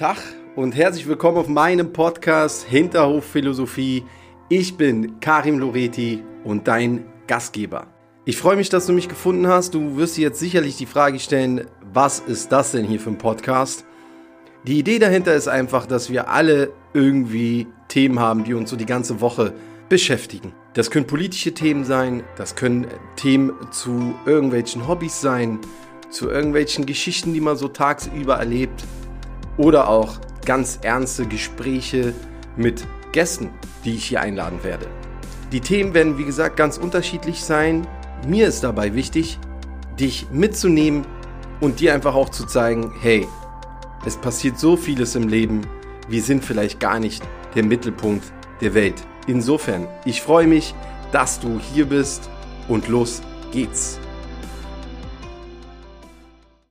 Tag und herzlich willkommen auf meinem Podcast Hinterhof Philosophie. Ich bin Karim Loreti und dein Gastgeber. Ich freue mich, dass du mich gefunden hast. Du wirst dir jetzt sicherlich die Frage stellen, was ist das denn hier für ein Podcast? Die Idee dahinter ist einfach, dass wir alle irgendwie Themen haben, die uns so die ganze Woche beschäftigen. Das können politische Themen sein, das können Themen zu irgendwelchen Hobbys sein, zu irgendwelchen Geschichten, die man so tagsüber erlebt oder auch ganz ernste Gespräche mit Gästen, die ich hier einladen werde. Die Themen werden, wie gesagt, ganz unterschiedlich sein. Mir ist dabei wichtig, dich mitzunehmen und dir einfach auch zu zeigen, hey, es passiert so vieles im Leben, wir sind vielleicht gar nicht der Mittelpunkt der Welt. Insofern, ich freue mich, dass du hier bist und los geht's.